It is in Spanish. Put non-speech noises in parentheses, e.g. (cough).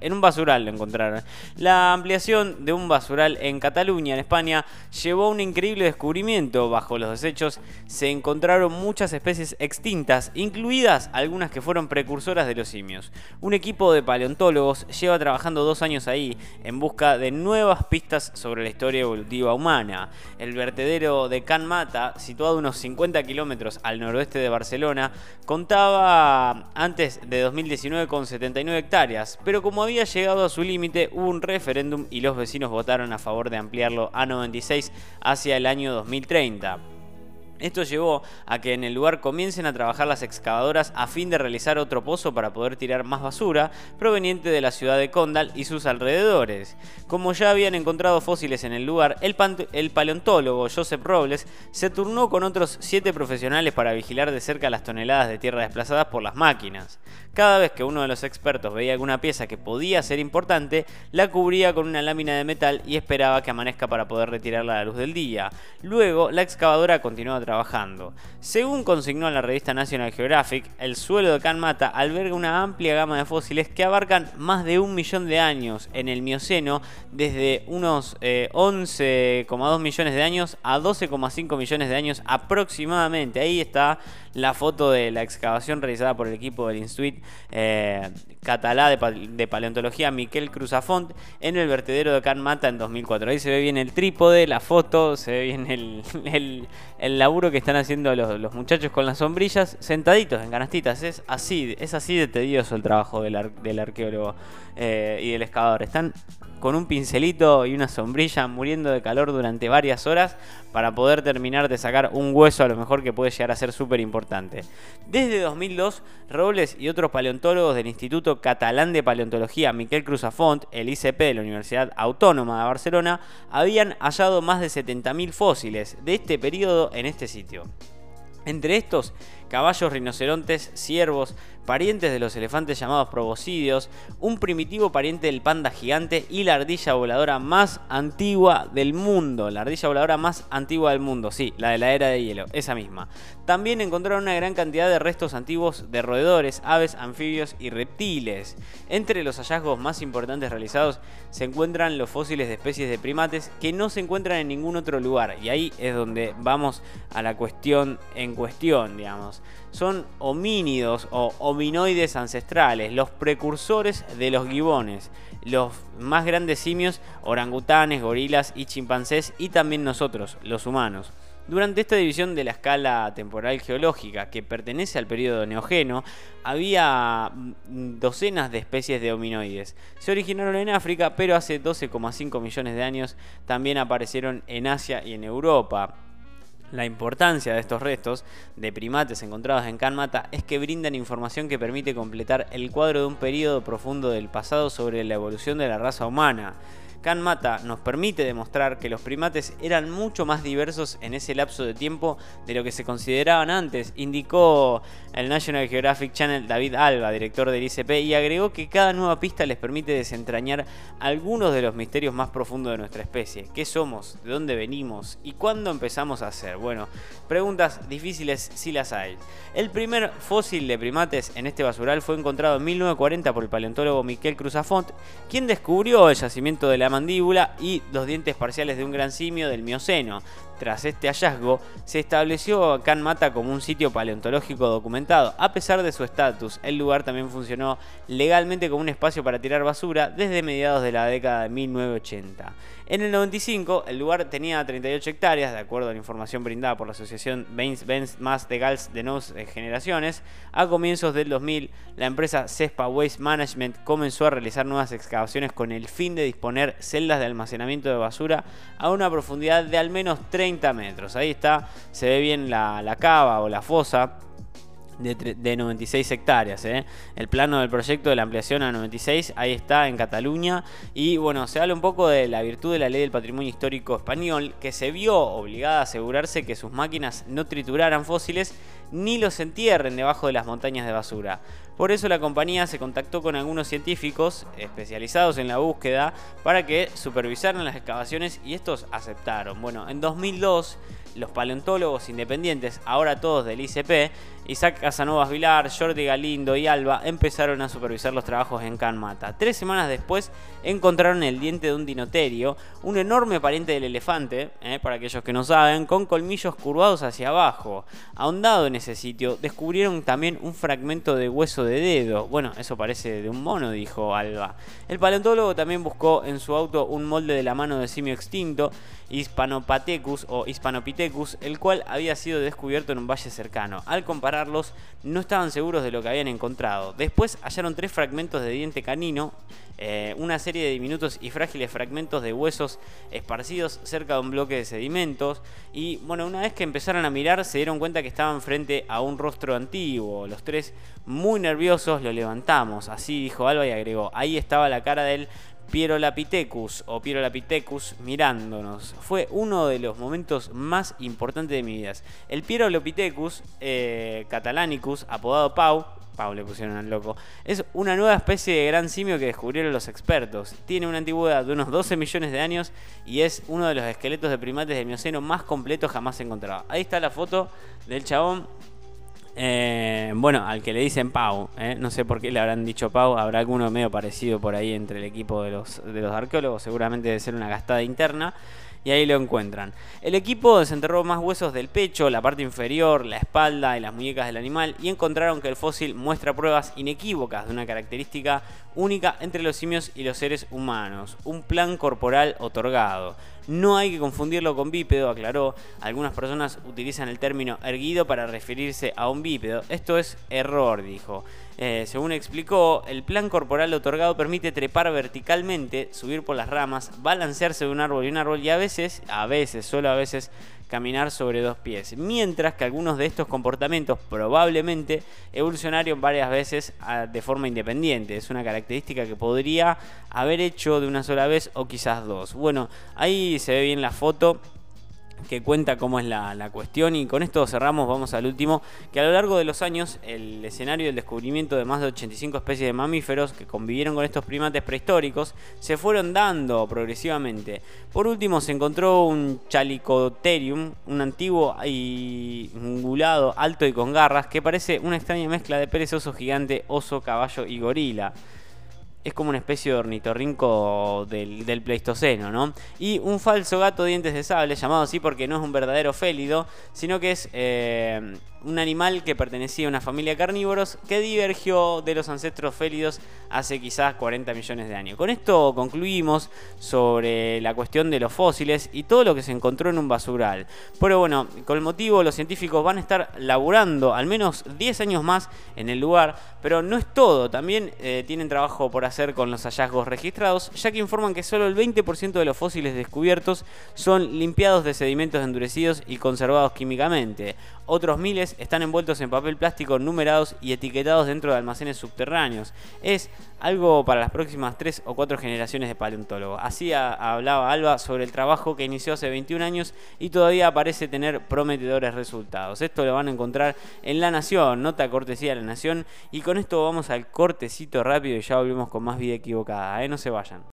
En un basural lo encontraron. La ampliación de un basural en Cataluña, en España, llevó a un increíble descubrimiento. Bajo los desechos se encontraron muchas especies extintas, incluidas algunas que fueron precursoras de los simios. Un equipo de paleontólogos lleva trabajando dos años ahí en busca de nuevas pistas sobre la historia evolutiva humana. El vertedero de Can Mata, situado unos 50 kilómetros al noroeste de Barcelona, contaba antes de 2019 con 79 hectáreas, pero como había llegado a su límite hubo un referéndum y los vecinos votaron a favor de ampliarlo a 96 hacia el año 2030. Esto llevó a que en el lugar comiencen a trabajar las excavadoras a fin de realizar otro pozo para poder tirar más basura proveniente de la ciudad de Condal y sus alrededores. Como ya habían encontrado fósiles en el lugar, el, paleontólogo Joseph Robles se turnó con otros siete profesionales para vigilar de cerca las toneladas de tierra desplazadas por las máquinas. Cada vez que uno de los expertos veía alguna pieza que podía ser importante, la cubría con una lámina de metal y esperaba que amanezca para poder retirarla a la luz del día. Luego, la excavadora continuaba trabajando. Según consignó la revista National Geographic, el suelo de Canmata alberga una amplia gama de fósiles que abarcan más de un millón de años en el Mioceno, desde unos 11,2 eh, millones de años a 12,5 millones de años aproximadamente. Ahí está la foto de la excavación realizada por el equipo del Institut eh, Catalá de, Paleontología Miquel Cruzafont en el vertedero de Can Mata en 2004. Ahí se ve bien el trípode, la foto, se ve bien el, (laughs) laburo que están haciendo los, muchachos con las sombrillas sentaditos en canastitas. Es así, es así de tedioso el trabajo del, del arqueólogo eh, y del excavador. Están con un pincelito y una sombrilla muriendo de calor durante varias horas para poder terminar de sacar un hueso a lo mejor que puede llegar a ser súper importante. Desde 2002, Robles y otros paleontólogos del Instituto Catalán de Paleontología Miquel Cruzafont, el ICP de la Universidad Autónoma de Barcelona, habían hallado más de 70.000 fósiles de este periodo en este sitio. Entre estos, caballos, rinocerontes, ciervos, parientes de los elefantes llamados proboscidios, un primitivo pariente del panda gigante y la ardilla voladora más antigua del mundo. La ardilla voladora más antigua del mundo, sí, la de la era de hielo, esa misma. También encontraron una gran cantidad de restos antiguos de roedores, aves, anfibios y reptiles. Entre los hallazgos más importantes realizados se encuentran los fósiles de especies de primates que no se encuentran en ningún otro lugar. Y ahí es donde vamos a la cuestión en cuestión, digamos son homínidos o hominoides ancestrales, los precursores de los gibones, los más grandes simios, orangutanes, gorilas y chimpancés y también nosotros, los humanos. Durante esta división de la escala temporal geológica que pertenece al periodo neogeno, había mm, docenas de especies de hominoides. Se originaron en África, pero hace 12,5 millones de años también aparecieron en Asia y en Europa. La importancia de estos restos de primates encontrados en Canmata es que brindan información que permite completar el cuadro de un periodo profundo del pasado sobre la evolución de la raza humana. Can Mata nos permite demostrar que los primates eran mucho más diversos en ese lapso de tiempo de lo que se consideraban antes, indicó el National Geographic Channel David Alba, director del ICP, y agregó que cada nueva pista les permite desentrañar algunos de los misterios más profundos de nuestra especie. ¿Qué somos? ¿De dónde venimos? ¿Y cuándo empezamos a ser? Bueno, preguntas difíciles si las hay. El primer fósil de primates en este basural fue encontrado en 1940 por el paleontólogo Miquel Cruzafont, quien descubrió el yacimiento de la mandíbula y los dientes parciales de un gran simio del Mioceno. Tras este hallazgo, se estableció Can Mata como un sitio paleontológico documentado. A pesar de su estatus, el lugar también funcionó legalmente como un espacio para tirar basura desde mediados de la década de 1980. En el 95, el lugar tenía 38 hectáreas, de acuerdo a la información brindada por la asociación Benz Benz Más de Gals de Nuevas Generaciones. A comienzos del 2000, la empresa Cespa Waste Management comenzó a realizar nuevas excavaciones con el fin de disponer celdas de almacenamiento de basura a una profundidad de al menos 30 metros. Ahí está, se ve bien la, la cava o la fosa de, 96 hectáreas. ¿eh? El plano del proyecto de la ampliación a 96, ahí está en Cataluña. Y bueno, se habla un poco de la virtud de la ley del patrimonio histórico español, que se vio obligada a asegurarse que sus máquinas no trituraran fósiles ni los entierren debajo de las montañas de basura. Por eso la compañía se contactó con algunos científicos especializados en la búsqueda para que supervisaran las excavaciones y estos aceptaron. Bueno, en 2002 los paleontólogos independientes, ahora todos del ICP, Isaac Casanovas Vilar, Jordi Galindo y Alba empezaron a supervisar los trabajos en Canmata. Tres semanas después encontraron el diente de un dinoterio, un enorme pariente del elefante, eh, para aquellos que no saben, con colmillos curvados hacia abajo. Ahondado en ese sitio, descubrieron también un fragmento de hueso de dedo. Bueno, eso parece de un mono, dijo Alba. El paleontólogo también buscó en su auto un molde de la mano de simio extinto, Hispanopithecus o Hispanopithecus, el cual había sido descubierto en un valle cercano. Al compararlos, no estaban seguros de lo que habían encontrado. Después hallaron tres fragmentos de diente canino, eh, una serie de diminutos y frágiles fragmentos de huesos esparcidos cerca de un bloque de sedimentos. Y bueno, una vez que empezaron a mirar, se dieron cuenta que estaban frente a un rostro antiguo. Los tres, muy nerviosos, lo levantamos. Así dijo Alba y agregó: ahí estaba la cara del Pierolapithecus o Pierolapithecus mirándonos. Fue uno de los momentos más importantes de mi vida. El Pierolapithecus eh, catalanicus, apodado Pau, Pau le pusieron al loco, es una nueva especie de gran simio que descubrieron los expertos. Tiene una antigüedad de unos 12 millones de años y es uno de los esqueletos de primates del Mioceno más completos jamás encontrado. Ahí está la foto del chabón eh, bueno, al que le dicen Pau, eh, no sé por qué le habrán dicho Pau, habrá alguno medio parecido por ahí entre el equipo de los, de los arqueólogos, seguramente debe ser una gastada interna y ahí lo encuentran. El equipo desenterró más huesos del pecho, la parte inferior, la espalda y las muñecas del animal y encontraron que el fósil muestra pruebas inequívocas de una característica única entre los simios y los seres humanos, un plan corporal otorgado. No hay que confundirlo con bípedo, aclaró. Algunas personas utilizan el término erguido para referirse a un bípedo. Esto es error, dijo. Eh, según explicó, el plan corporal otorgado permite trepar verticalmente, subir por las ramas, balancearse de un árbol y un árbol y a veces, a veces, solo a veces, caminar sobre dos pies. Mientras que algunos de estos comportamientos probablemente evolucionaron varias veces ah, de forma independiente. Es una característica que podría haber hecho de una sola vez o quizás dos. Bueno, ahí se ve bien la foto que cuenta cómo es la, cuestión y con esto cerramos, vamos al último, que a lo largo de los años el escenario del descubrimiento de más de 85 especies de mamíferos que convivieron con estos primates prehistóricos se fueron dando progresivamente. Por último se encontró un Chalicotherium, un antiguo y ungulado alto y con garras que parece una extraña mezcla de perezoso gigante, oso, caballo y gorila es como una especie de ornitorrinco del, del, Pleistoceno, ¿no? Y un falso gato dientes de sable, llamado así porque no es un verdadero félido, sino que es eh, un animal que pertenecía a una familia de carnívoros que divergió de los ancestros félidos hace quizás 40 millones de años. Con esto concluimos sobre la cuestión de los fósiles y todo lo que se encontró en un basural. Pero bueno, con el motivo los científicos van a estar laburando al menos 10 años más en el lugar, pero no es todo, también eh, tienen trabajo por hacer con los hallazgos registrados, ya que informan que solo el 20% de los fósiles descubiertos son limpiados de sedimentos endurecidos y conservados químicamente. Otros miles están envueltos en papel plástico numerados y etiquetados dentro de almacenes subterráneos. Es algo para las próximas 3 o 4 generaciones de paleontólogos. Así hablaba Alba sobre el trabajo que inició hace 21 años y todavía parece tener prometedores resultados. Esto lo van a encontrar en La Nación, nota cortesía de La Nación. Y con esto vamos al cortecito rápido y ya volvemos con más vida equivocada. ¿eh? No se vayan.